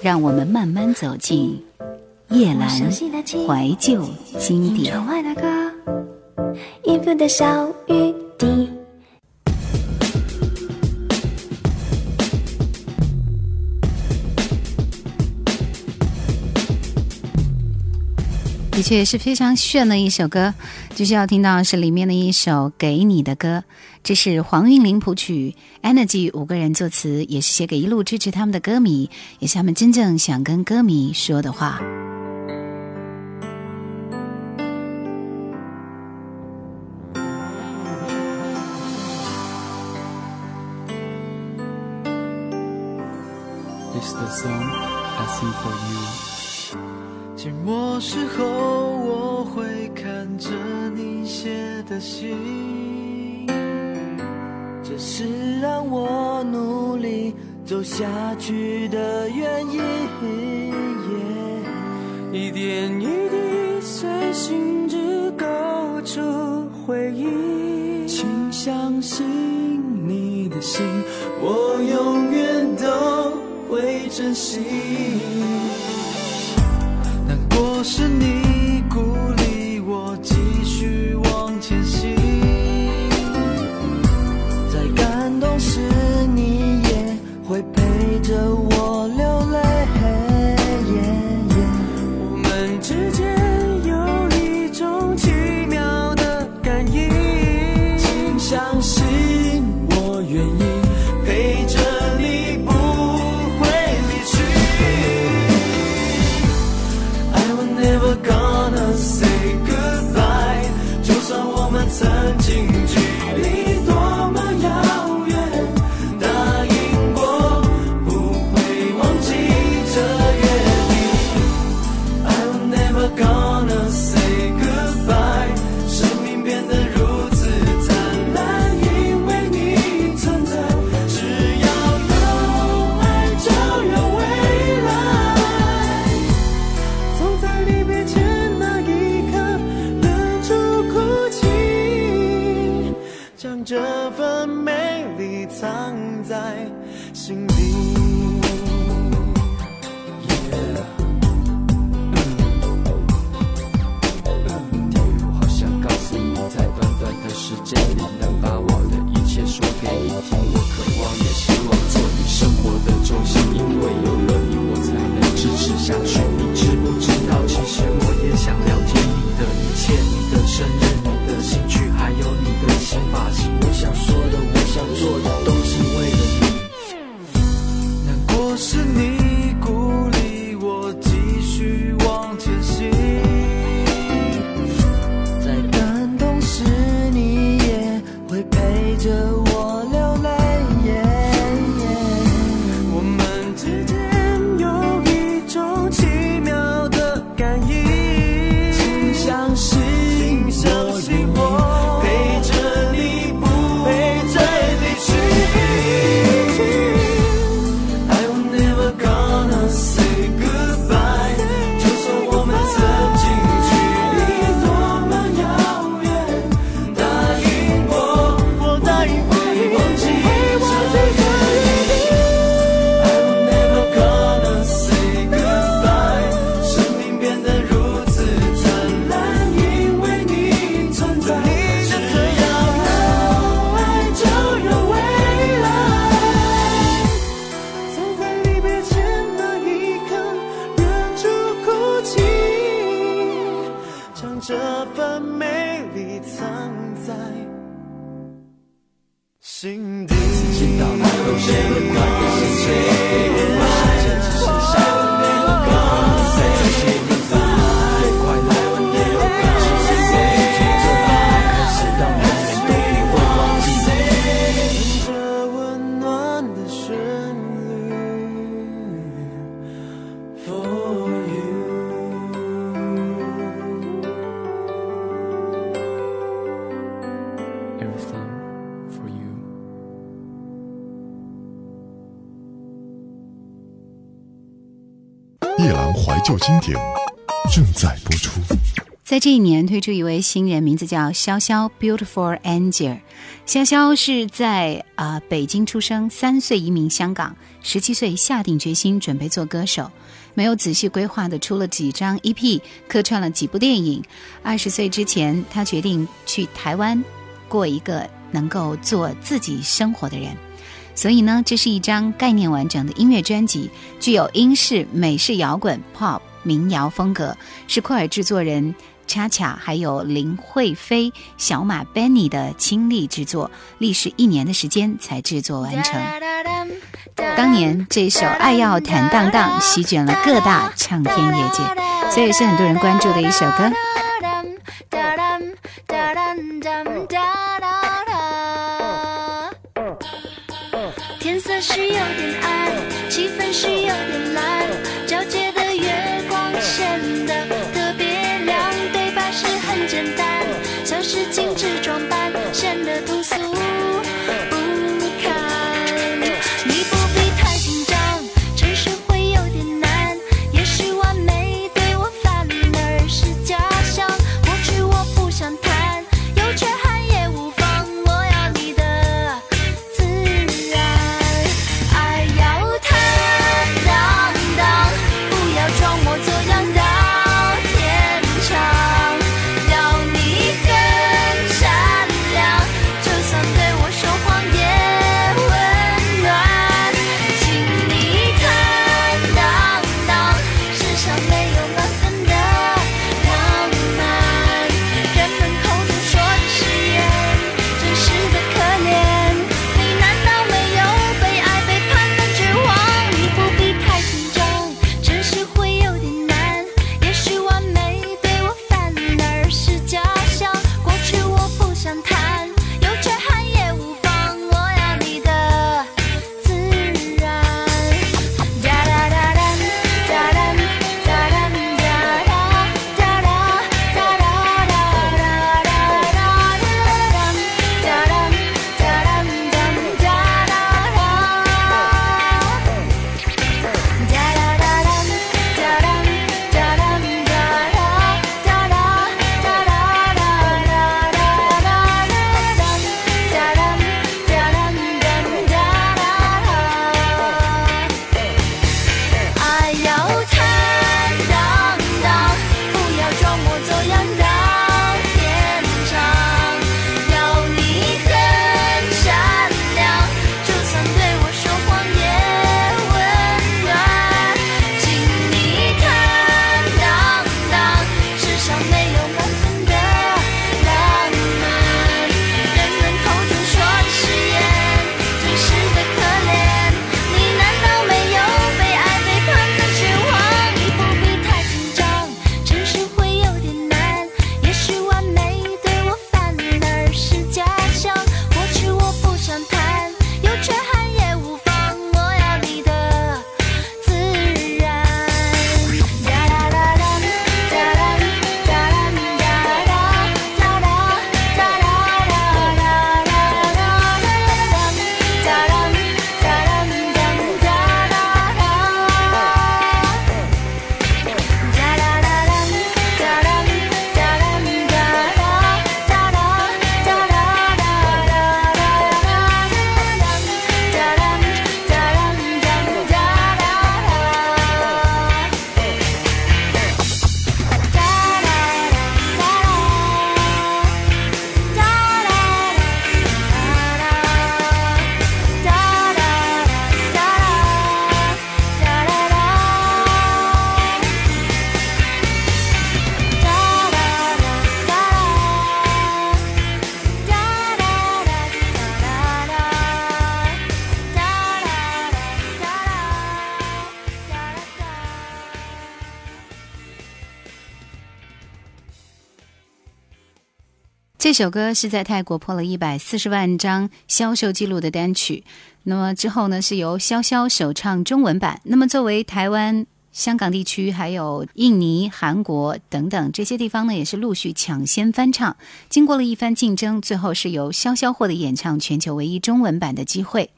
让我们慢慢走进夜兰怀旧经典。的歌的小雨也是非常炫的一首歌，就是要听到是里面的一首给你的歌，这是黄韵玲谱曲，Energy 五个人作词，也是写给一路支持他们的歌迷，也是他们真正想跟歌迷说的话。什么时候我会看着你写的信？这是让我努力走下去的原因。一点一滴，随心之勾出回忆。请相信你的心，我永远都会珍惜。是你。下去。你知不知道，其实我也想了解你的一切。旧经典正在播出，在这一年推出一位新人，名字叫潇潇，Beautiful Angel。潇潇是在啊北京出生，三岁移民香港，十七岁下定决心准备做歌手，没有仔细规划的出了几张 EP，客串了几部电影。二十岁之前，他决定去台湾过一个能够做自己生活的人。所以呢，这是一张概念完整的音乐专辑，具有英式、美式摇滚、pop、民谣风格，是库尔制作人恰恰还有林慧菲、小马 Benny 的亲力制作，历时一年的时间才制作完成。当年这首《爱要坦荡荡》席卷了各大唱片业界，所以是很多人关注的一首歌。这首歌是在泰国破了一百四十万张销售记录的单曲。那么之后呢，是由潇潇首唱中文版。那么作为台湾、香港地区，还有印尼、韩国等等这些地方呢，也是陆续抢先翻唱。经过了一番竞争，最后是由潇潇获得演唱全球唯一中文版的机会。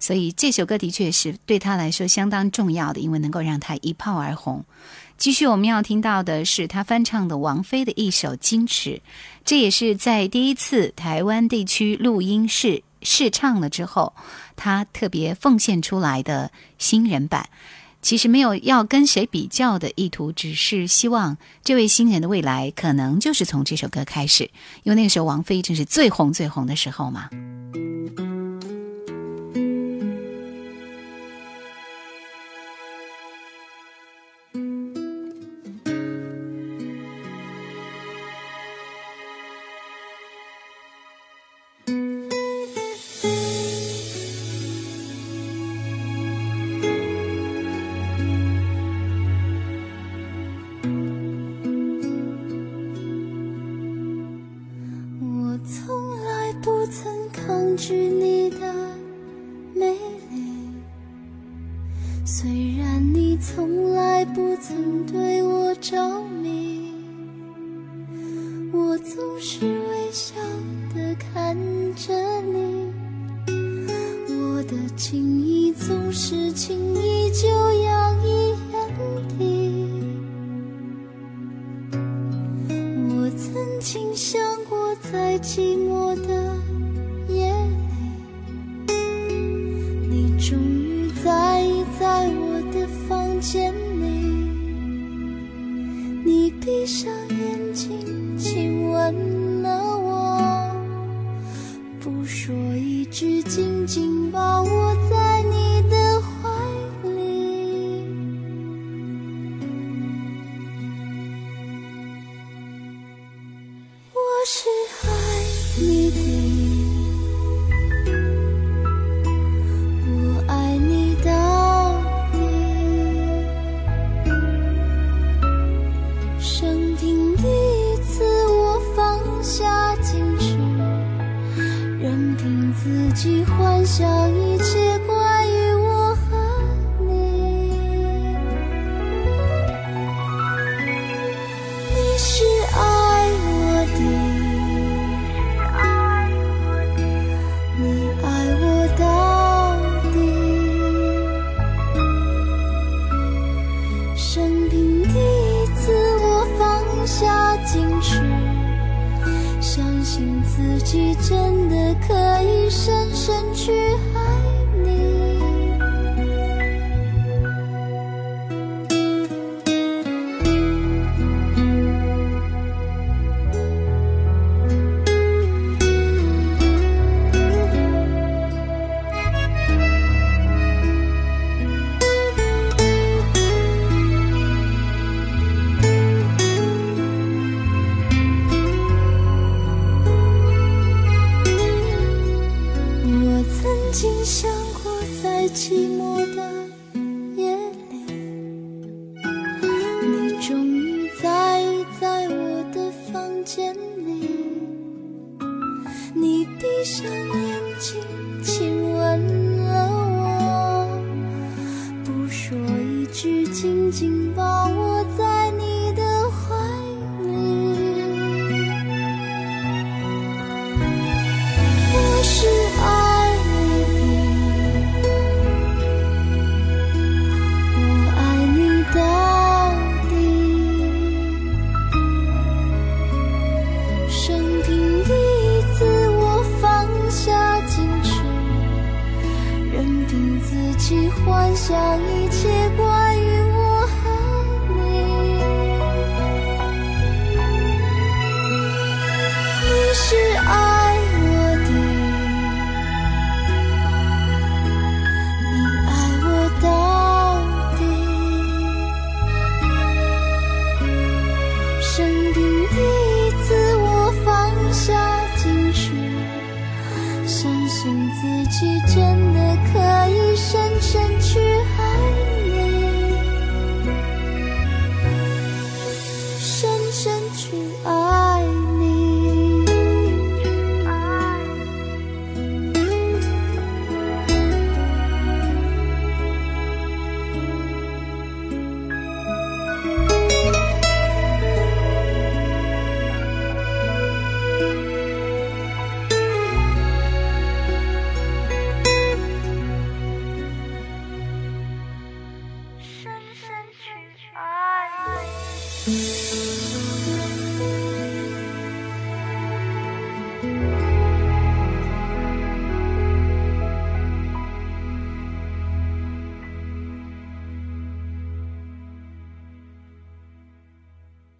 所以这首歌的确是对他来说相当重要的，因为能够让他一炮而红。继续我们要听到的是他翻唱的王菲的一首《矜持》，这也是在第一次台湾地区录音室试唱了之后，他特别奉献出来的新人版。其实没有要跟谁比较的意图，只是希望这位新人的未来可能就是从这首歌开始，因为那个时候王菲正是最红最红的时候嘛。生是爱我的，你爱我到底。生平第一次，我放下矜持，相信自己真的可以深深去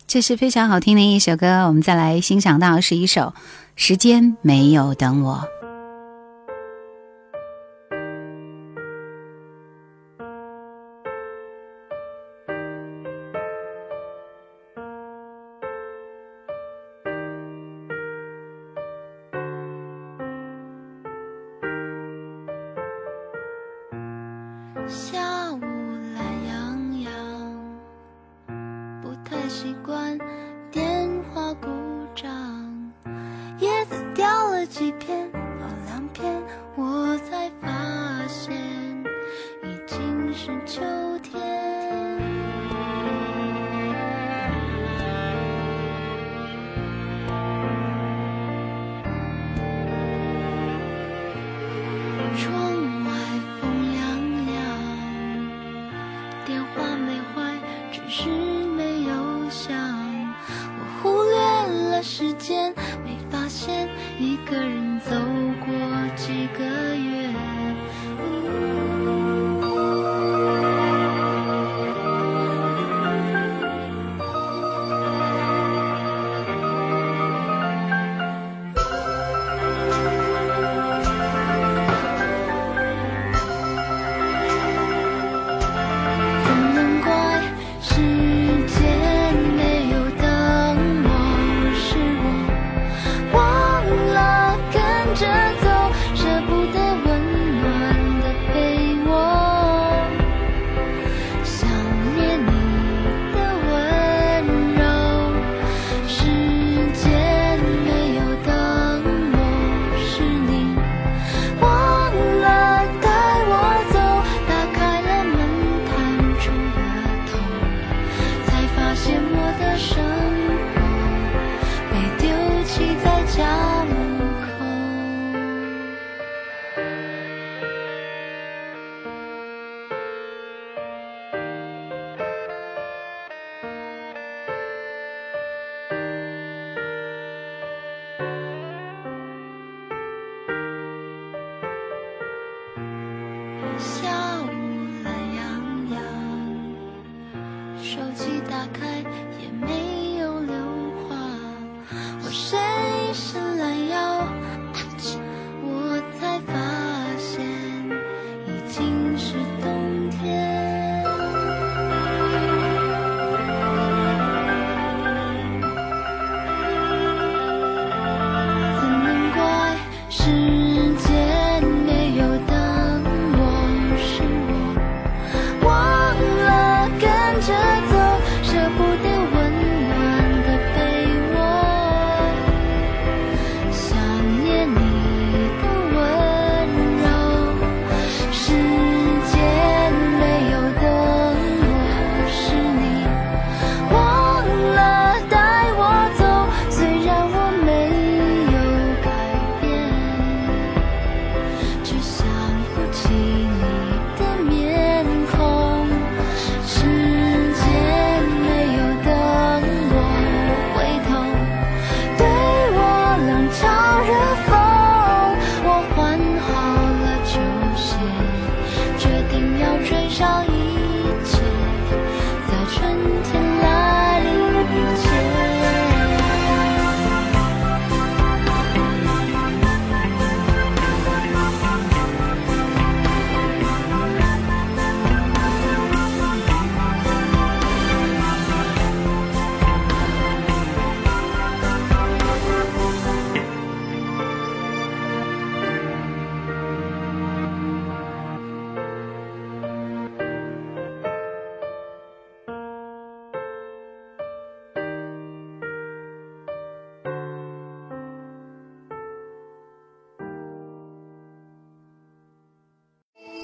这是非常好听的一首歌，我们再来欣赏到是一首《时间没有等我》。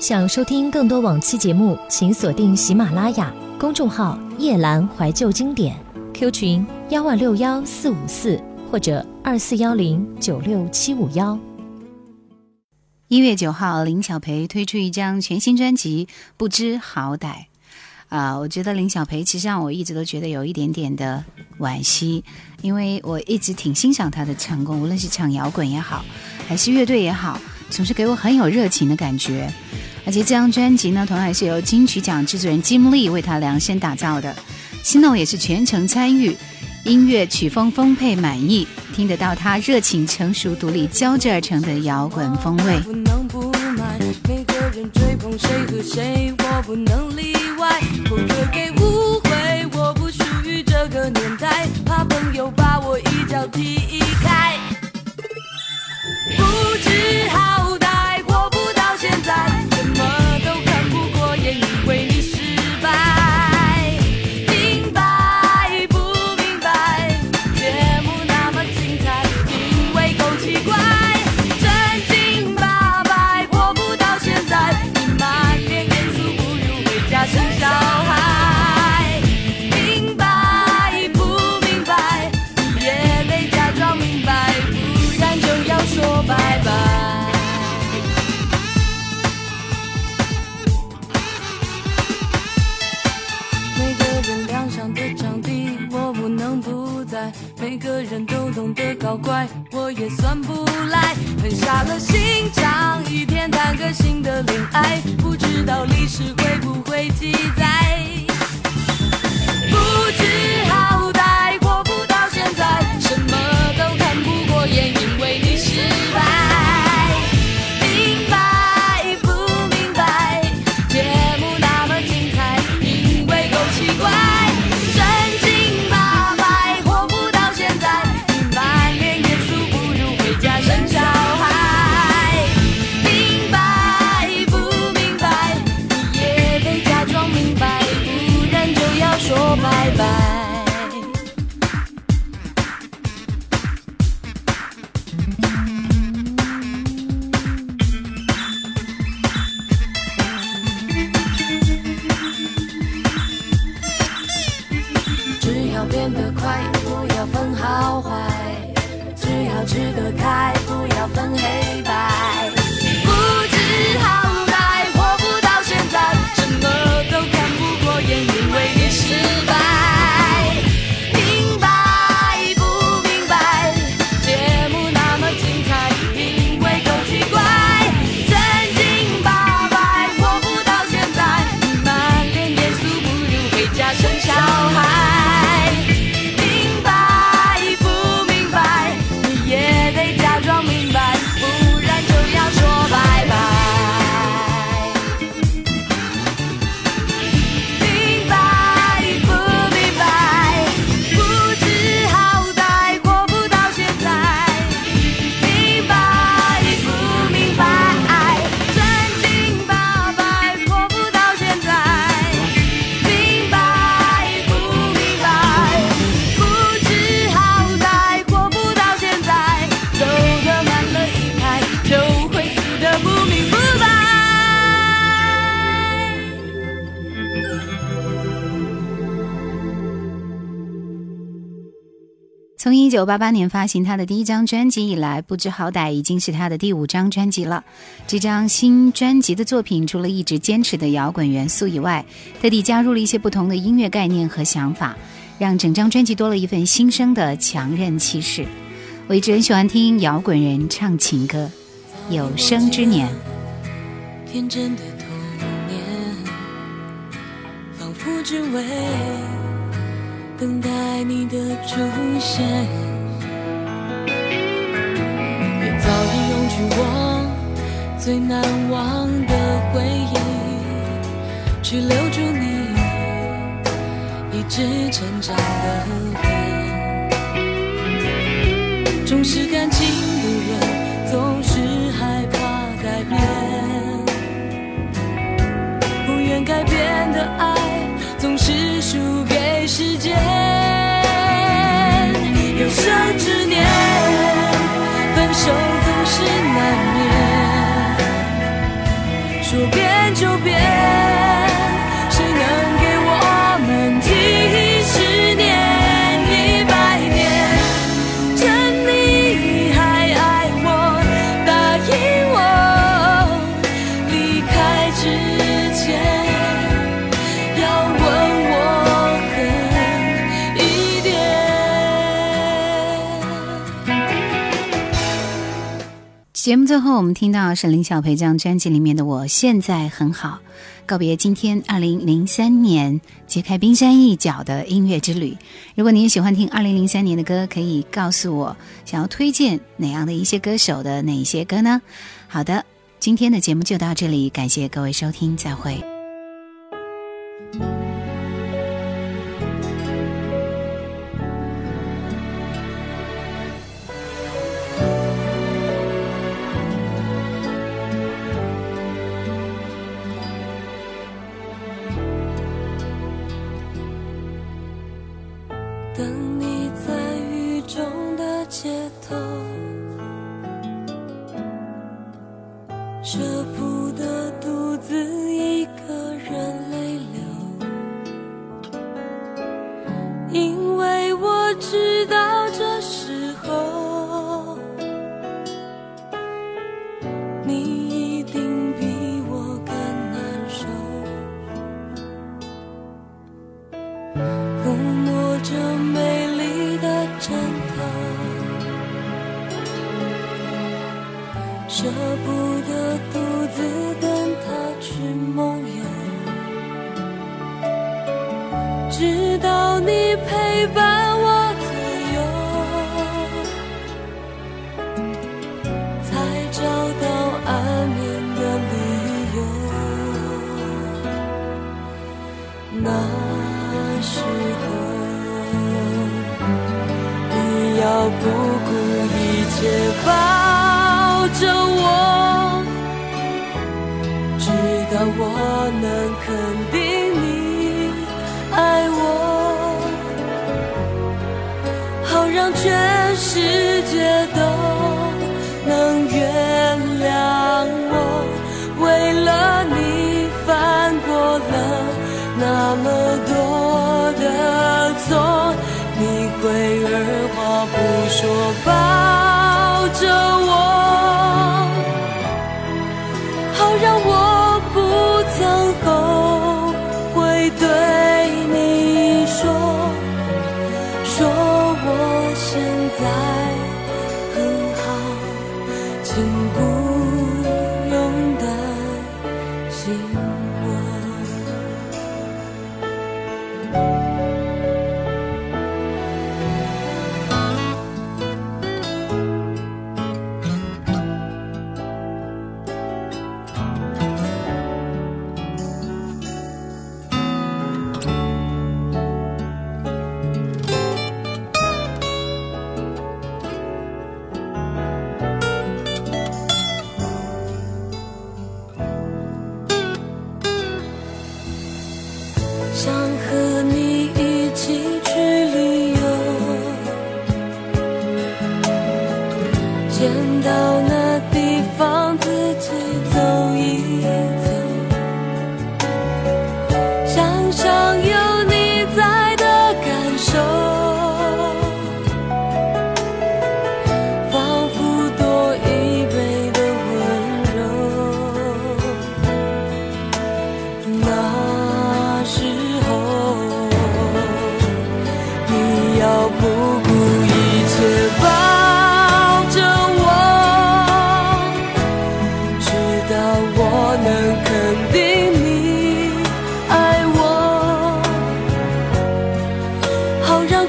想收听更多往期节目，请锁定喜马拉雅公众号“夜阑怀旧经典 ”，Q 群幺万六幺四五四或者二四幺零九六七五幺。一月九号，林小培推出一张全新专辑《不知好歹》。啊、我觉得林小培其实让我一直都觉得有一点点的惋惜，因为我一直挺欣赏他的唱功，无论是唱摇滚也好，还是乐队也好，总是给我很有热情的感觉。而且这张专辑呢，同样也是由金曲奖制作人金丽为他量身打造的，新诺也是全程参与，音乐曲风丰沛满意，听得到他热情、成熟、独立交织而成的摇滚风味。不能不买，每个人追捧谁和谁，我不能例外，否则给误会。我不属于这个年代，怕朋友把我一脚踢开。不知从一九八八年发行他的第一张专辑以来，不知好歹已经是他的第五张专辑了。这张新专辑的作品，除了一直坚持的摇滚元素以外，特地加入了一些不同的音乐概念和想法，让整张专辑多了一份新生的强韧气势。我一直很喜欢听摇滚人唱情歌，《有生之年》。天真的童年，仿佛只为等待你的出现。也早已用去我最难忘的回忆，去留住你一直成长的脸。重视感情的人总是节目最后，我们听到是林小培这张专辑里面的《我现在很好》，告别今天二零零三年揭开冰山一角的音乐之旅。如果您喜欢听二零零三年的歌，可以告诉我想要推荐哪样的一些歌手的哪一些歌呢？好的，今天的节目就到这里，感谢各位收听，再会。抚摸着美丽的枕头，舍不得独自跟他去梦游，直到你陪伴时候，你要不顾一切抱着我，直到我能肯定你爱我，好让全世界都能原谅我，为了你犯过了。那么多说吧。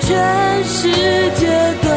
全世界都